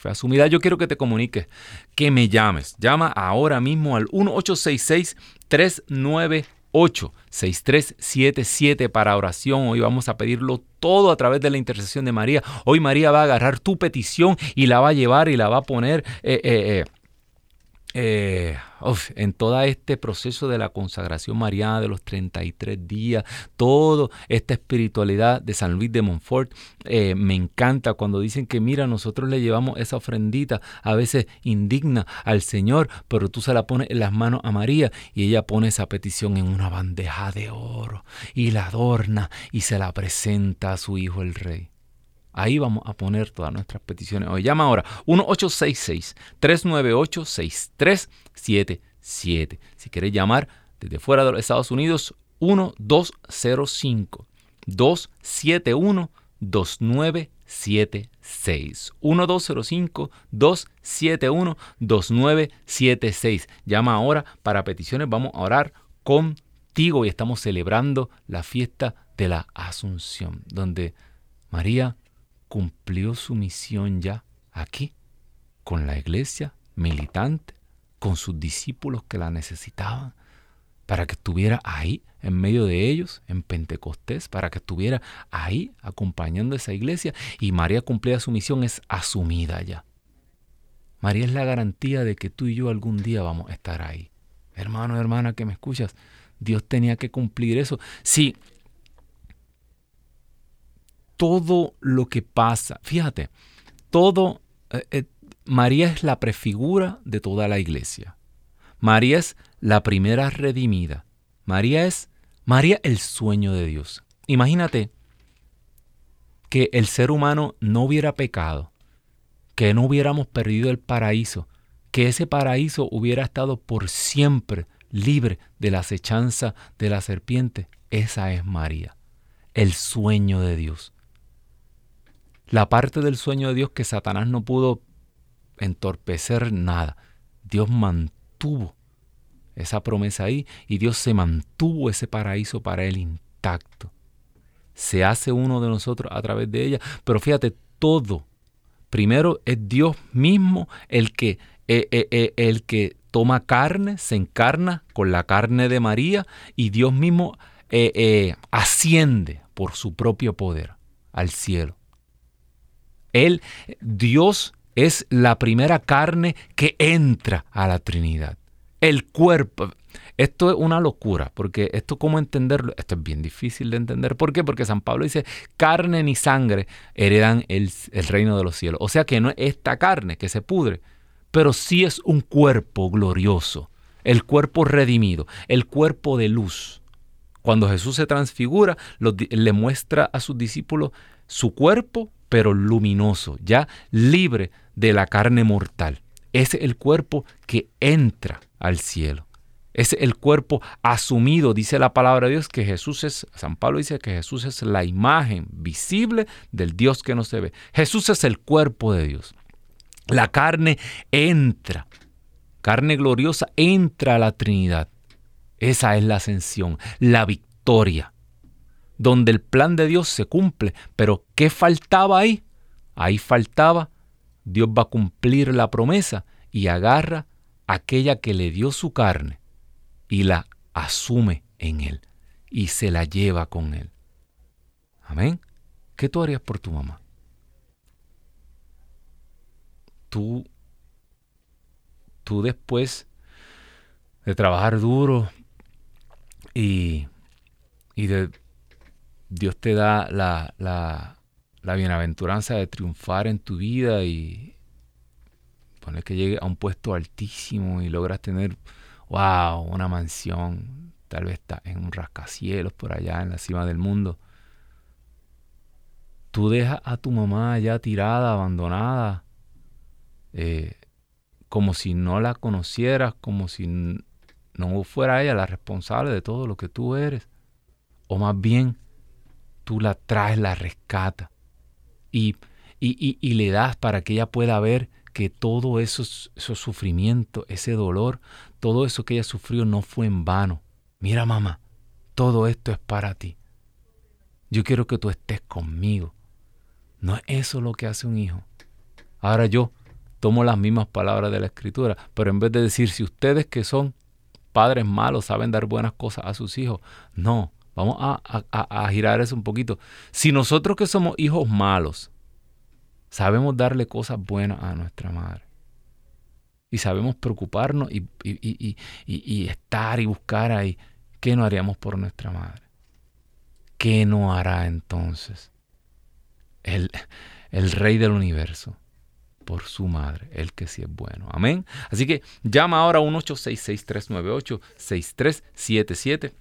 fue asumida. Yo quiero que te comuniques, que me llames. Llama ahora mismo al 1866 398 6377 para oración. Hoy vamos a pedirlo todo a través de la intercesión de María. Hoy María va a agarrar tu petición y la va a llevar y la va a poner eh, eh, eh, en todo este proceso de la consagración mariana de los 33 días, toda esta espiritualidad de San Luis de Montfort, eh, me encanta cuando dicen que mira, nosotros le llevamos esa ofrendita, a veces indigna al Señor, pero tú se la pones en las manos a María y ella pone esa petición en una bandeja de oro y la adorna y se la presenta a su hijo el rey. Ahí vamos a poner todas nuestras peticiones. Hoy llama ahora 1866-398-6377. Si quieres llamar desde fuera de los Estados Unidos, 1205 271 2976 1205 271 2976 Llama ahora para peticiones. Vamos a orar contigo y estamos celebrando la fiesta de la Asunción, donde María cumplió su misión ya aquí, con la iglesia militante, con sus discípulos que la necesitaban, para que estuviera ahí en medio de ellos en Pentecostés, para que estuviera ahí acompañando a esa iglesia y María cumplía su misión, es asumida ya. María es la garantía de que tú y yo algún día vamos a estar ahí. Hermano, hermana, que me escuchas, Dios tenía que cumplir eso. Sí, todo lo que pasa. Fíjate, todo, eh, eh, María es la prefigura de toda la iglesia. María es la primera redimida. María es, María el sueño de Dios. Imagínate que el ser humano no hubiera pecado, que no hubiéramos perdido el paraíso, que ese paraíso hubiera estado por siempre libre de la acechanza de la serpiente. Esa es María, el sueño de Dios la parte del sueño de Dios que Satanás no pudo entorpecer nada. Dios mantuvo esa promesa ahí y Dios se mantuvo ese paraíso para él intacto. Se hace uno de nosotros a través de ella, pero fíjate, todo. Primero es Dios mismo el que, eh, eh, eh, el que toma carne, se encarna con la carne de María y Dios mismo asciende por su propio poder al cielo. Él, Dios es la primera carne que entra a la Trinidad. El cuerpo. Esto es una locura, porque esto cómo entenderlo, esto es bien difícil de entender. ¿Por qué? Porque San Pablo dice, carne ni sangre heredan el, el reino de los cielos. O sea que no es esta carne que se pudre, pero sí es un cuerpo glorioso, el cuerpo redimido, el cuerpo de luz. Cuando Jesús se transfigura, le muestra a sus discípulos su cuerpo pero luminoso, ya libre de la carne mortal. Es el cuerpo que entra al cielo. Es el cuerpo asumido, dice la palabra de Dios, que Jesús es, San Pablo dice que Jesús es la imagen visible del Dios que no se ve. Jesús es el cuerpo de Dios. La carne entra, carne gloriosa entra a la Trinidad. Esa es la ascensión, la victoria donde el plan de Dios se cumple. Pero ¿qué faltaba ahí? Ahí faltaba, Dios va a cumplir la promesa y agarra aquella que le dio su carne y la asume en él y se la lleva con él. Amén. ¿Qué tú harías por tu mamá? Tú, tú después de trabajar duro y, y de Dios te da la, la, bienaventuranza de triunfar en tu vida y poner que llegue a un puesto altísimo y logras tener, wow, una mansión, tal vez está en un rascacielos por allá en la cima del mundo. Tú dejas a tu mamá ya tirada, abandonada, eh, como si no la conocieras, como si no fuera ella la responsable de todo lo que tú eres. O más bien, tú la traes, la rescata y, y, le das para que ella pueda ver que todo eso, esos sufrimiento, ese dolor, todo eso que ella sufrió no fue en vano. Mira mamá, todo esto es para ti. Yo quiero que tú estés conmigo. No es eso lo que hace un hijo. Ahora yo tomo las mismas palabras de la escritura, pero en vez de decir si ustedes que son padres malos saben dar buenas cosas a sus hijos, no, vamos a, a girar eso un poquito. Si nosotros que somos hijos malos sabemos darle cosas buenas a nuestra madre, y sabemos preocuparnos y, estar y buscar ahí, ¿qué no haríamos por nuestra madre? ¿Qué no hará entonces el, el Rey del universo por su madre, el que sí es bueno? Amén. Así que llama ahora a 1-866-398-6377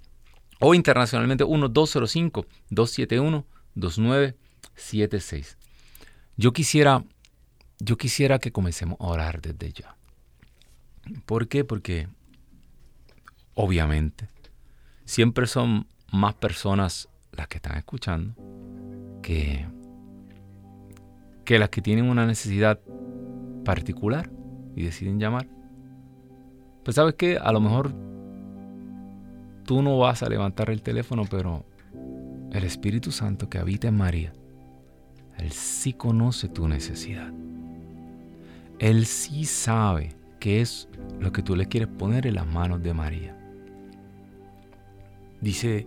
o internacionalmente 1-205-271-2976. Yo quisiera, yo quisiera que comencemos a orar desde ya. ¿Por qué? Porque obviamente siempre son más personas las que están escuchando que, que las que tienen una necesidad particular y deciden llamar. Pues sabes que a lo mejor tú no vas a levantar el teléfono, pero el Espíritu Santo que habita en María, Él sí conoce tu necesidad. Él sí sabe qué es lo que tú le quieres poner en las manos de María. Dice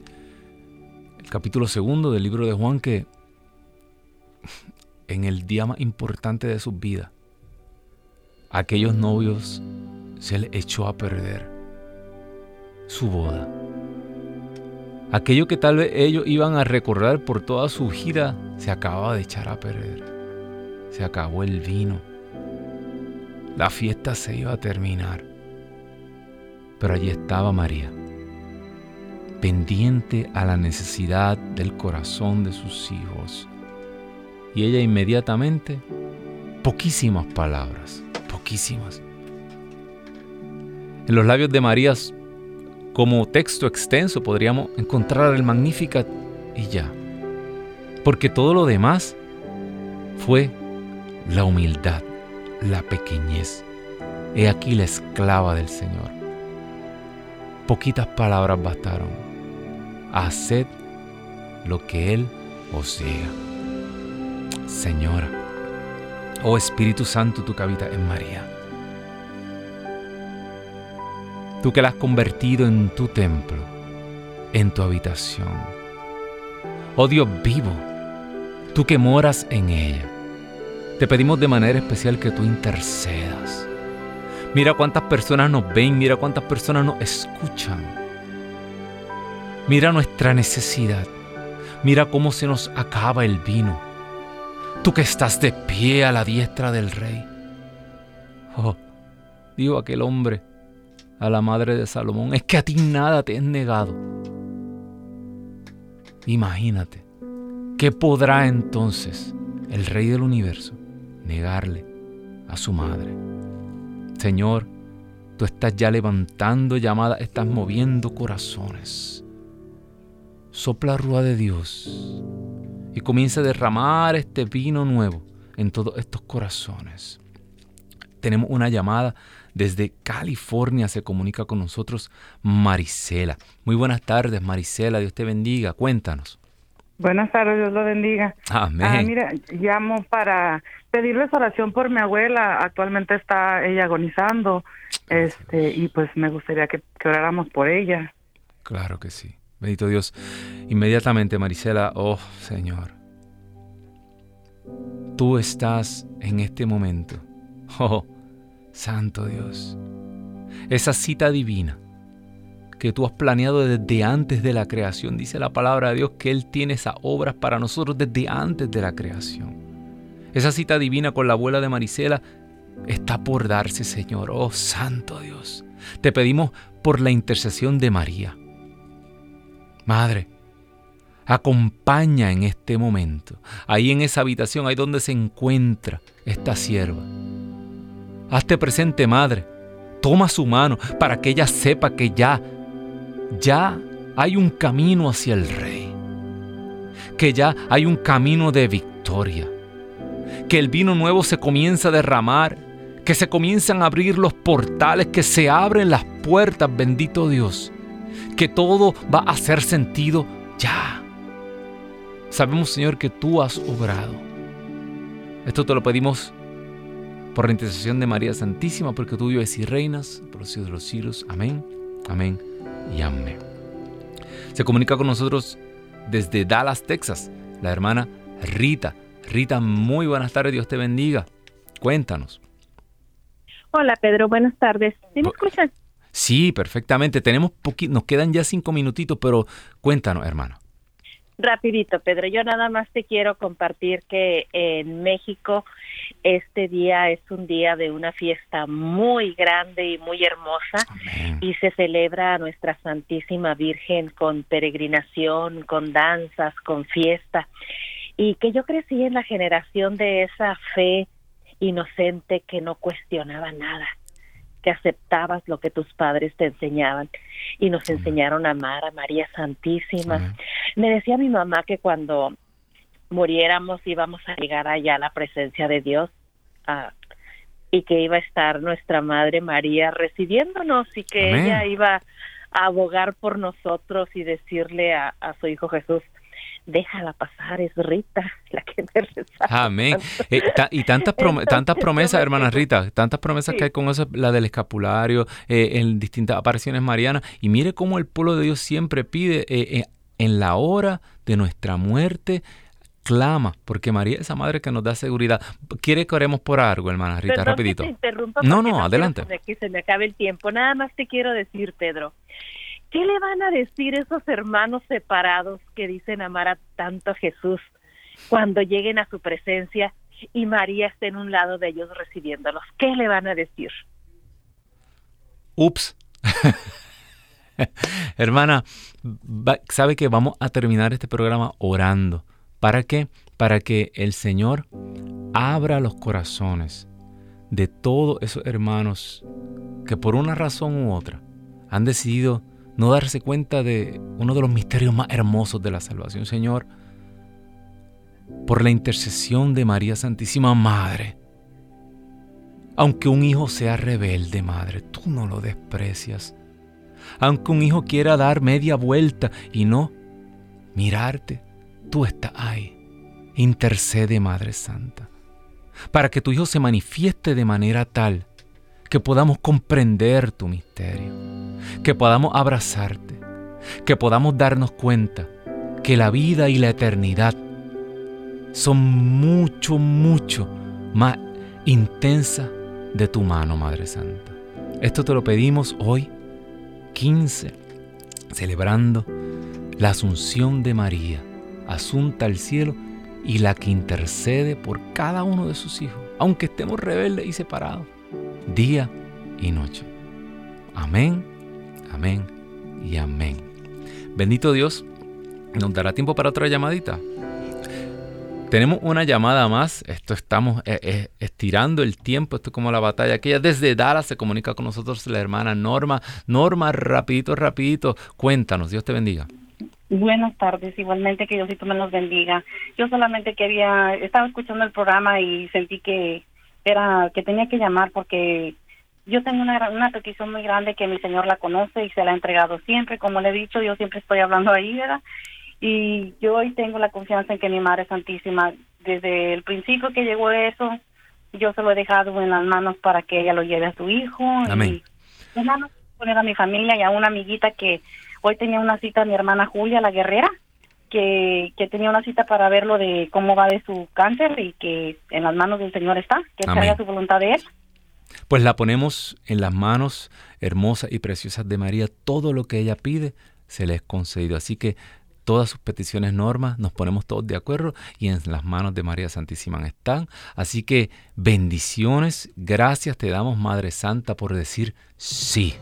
el capítulo segundo del libro de Juan que en el día más importante de sus vidas, aquellos novios se les echó a perder su boda. Aquello que tal vez ellos iban a recordar por toda su gira se acababa de echar a perder. Se acabó el vino la fiesta se iba a terminar. Pero allí estaba María, pendiente a la necesidad del corazón de sus hijos. Y ella inmediatamente, poquísimas palabras, poquísimas. En los labios de María, como texto extenso, podríamos encontrar el Magnificat y ya. Porque todo lo demás fue la humildad la pequeñez. He aquí la esclava del Señor. Poquitas palabras bastaron. Haced lo que Él os diga. Señora, oh Espíritu Santo, tu que en María. Tú que la has convertido en tu templo, en tu habitación. Oh Dios vivo, tú que moras en ella. Te pedimos de manera especial que tú intercedas. Mira cuántas personas nos ven, mira cuántas personas nos escuchan. Mira nuestra necesidad. Mira cómo se nos acaba el vino. Tú que estás de pie a la diestra del rey. Oh, dijo aquel hombre a la madre de Salomón, es que a ti nada te es negado. Imagínate, ¿qué podrá entonces el rey del universo negarle a su madre. Señor, tú estás ya levantando llamadas, estás moviendo corazones. Sopla rúa de Dios y comienza a derramar este vino nuevo en todos estos corazones. Tenemos una llamada desde California, se comunica con nosotros Marisela. Muy buenas tardes, Marisela, Dios te bendiga, cuéntanos. Buenas tardes, Dios lo bendiga. Amén. Ah, mira, llamo para pedirles oración por mi abuela. Actualmente está ella agonizando, este, y pues me gustaría que, oráramos por ella. Claro que sí. Bendito Dios. Inmediatamente, Marisela, oh Señor, tú estás en este momento. Oh, Santo Dios. Esa cita divina que tú has planeado desde antes de la creación. Dice la palabra de Dios que Él tiene esas obras para nosotros desde antes de la creación. Esa cita divina con la abuela de Marisela está por darse, Señor. Oh, Santo Dios. Te pedimos por la intercesión de María. Madre, acompaña en este momento, ahí en esa habitación, ahí donde se encuentra esta sierva. Hazte presente, Madre. Toma su mano para que ella sepa que ya ya hay un camino hacia el rey, que ya hay un camino de victoria, que el vino nuevo se comienza a derramar, que se comienzan a abrir los portales, que se abren las puertas, bendito Dios, que todo va a hacer sentido ya. Sabemos, Señor, que tú has obrado. Esto te lo pedimos por la intercesión de María Santísima, porque tú vives y reinas por los siglos de los siglos. Amén, amén y amén. Se comunica con nosotros desde Dallas, Texas, la hermana Rita. Rita, muy buenas tardes, Dios te bendiga. Cuéntanos. Hola Pedro, buenas tardes. ¿Sí me escuchan? Sí, perfectamente. Tenemos nos quedan ya cinco minutitos, pero cuéntanos, hermano. Rapidito, Pedro. Yo nada más te quiero compartir que en México este día es un día de una fiesta muy grande y muy hermosa y se celebra a nuestra Santísima Virgen con peregrinación, con danzas, con fiesta. Y que yo crecí en la generación de esa fe inocente que no cuestionaba nada que aceptabas lo que tus padres te enseñaban. Y nos enseñaron a amar a María Santísima. Me decía mi mamá que cuando muriéramos íbamos a llegar allá a la presencia de Dios y que iba a estar nuestra Madre María recibiéndonos y que ella iba a abogar por nosotros y decirle a su Hijo Jesús, déjala pasar, es Rita la que me reza. Amén. Eh, y tantas, tantas promesas, hermana Rita, tantas promesas que hay con eso, la del escapulario, eh, en distintas apariciones marianas. Y mire cómo el pueblo de Dios siempre pide eh, en la hora de nuestra muerte, clama, porque María es esa madre que nos da seguridad. ¿Quiere que oremos por algo, hermana Rita? rapidito. no, no, adelante. Que se me acabe el tiempo. Nada más te quiero decir, Pedro, ¿Qué le van a decir esos hermanos separados que dicen amar a tanto a Jesús cuando lleguen a su presencia y María esté en un lado de ellos recibiéndolos? ¿Qué le van a decir? Ups. Hermana, sabe que vamos a terminar este programa orando. ¿Para qué? Para que el Señor abra los corazones de todos esos hermanos que por una razón u otra han decidido no darse cuenta de uno de los misterios más hermosos de la salvación, Señor, por la intercesión de María Santísima Madre. Aunque un hijo sea rebelde, Madre, tú no lo desprecias. Aunque un hijo quiera dar media vuelta y no mirarte, tú estás ahí. Intercede, Madre Santa, para que tu hijo se manifieste de manera tal que podamos comprender tu misterio, que podamos abrazarte, que podamos darnos cuenta que la vida y la eternidad son mucho, mucho más intensas de tu mano, Madre Santa. Esto te lo pedimos hoy, 15, celebrando la asunción de María, asunta al cielo y la que intercede por cada uno de sus hijos, aunque estemos rebeldes y separados día y noche. Amén, amén y amén. Bendito Dios, nos dará tiempo para otra llamadita. Tenemos una llamada más. Esto estamos eh, eh, estirando el tiempo. Esto es como la batalla. Aquella desde Dallas se comunica con nosotros la hermana Norma. Norma, rapidito, rapidito. Cuéntanos. Dios te bendiga. Buenas tardes, igualmente que Diosito me los bendiga. Yo solamente quería, estaba escuchando el programa y sentí que era que tenía que llamar porque yo tengo una, una petición muy grande que mi señor la conoce y se la ha entregado siempre. Como le he dicho, yo siempre estoy hablando ahí, ¿verdad? Y yo hoy tengo la confianza en que mi Madre Santísima, desde el principio que llegó eso, yo se lo he dejado en las manos para que ella lo lleve a su hijo. Amén. Y poner a mi familia y a una amiguita que hoy tenía una cita, mi hermana Julia, la guerrera, que, que tenía una cita para ver lo de cómo va de su cáncer y que en las manos del Señor está, que haga su voluntad de Él. Pues la ponemos en las manos hermosas y preciosas de María. Todo lo que ella pide se le es concedido. Así que todas sus peticiones, normas, nos ponemos todos de acuerdo y en las manos de María Santísima están. Así que bendiciones, gracias te damos Madre Santa por decir sí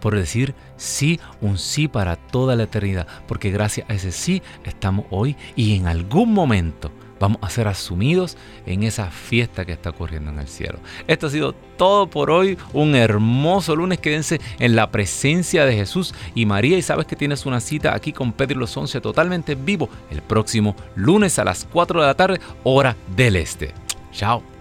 por decir sí, un sí para toda la eternidad, porque gracias a ese sí estamos hoy y en algún momento vamos a ser asumidos en esa fiesta que está ocurriendo en el cielo. Esto ha sido todo por hoy, un hermoso lunes, quédense en la presencia de Jesús y María y sabes que tienes una cita aquí con Pedro los 11 totalmente vivo el próximo lunes a las 4 de la tarde, hora del este. Chao.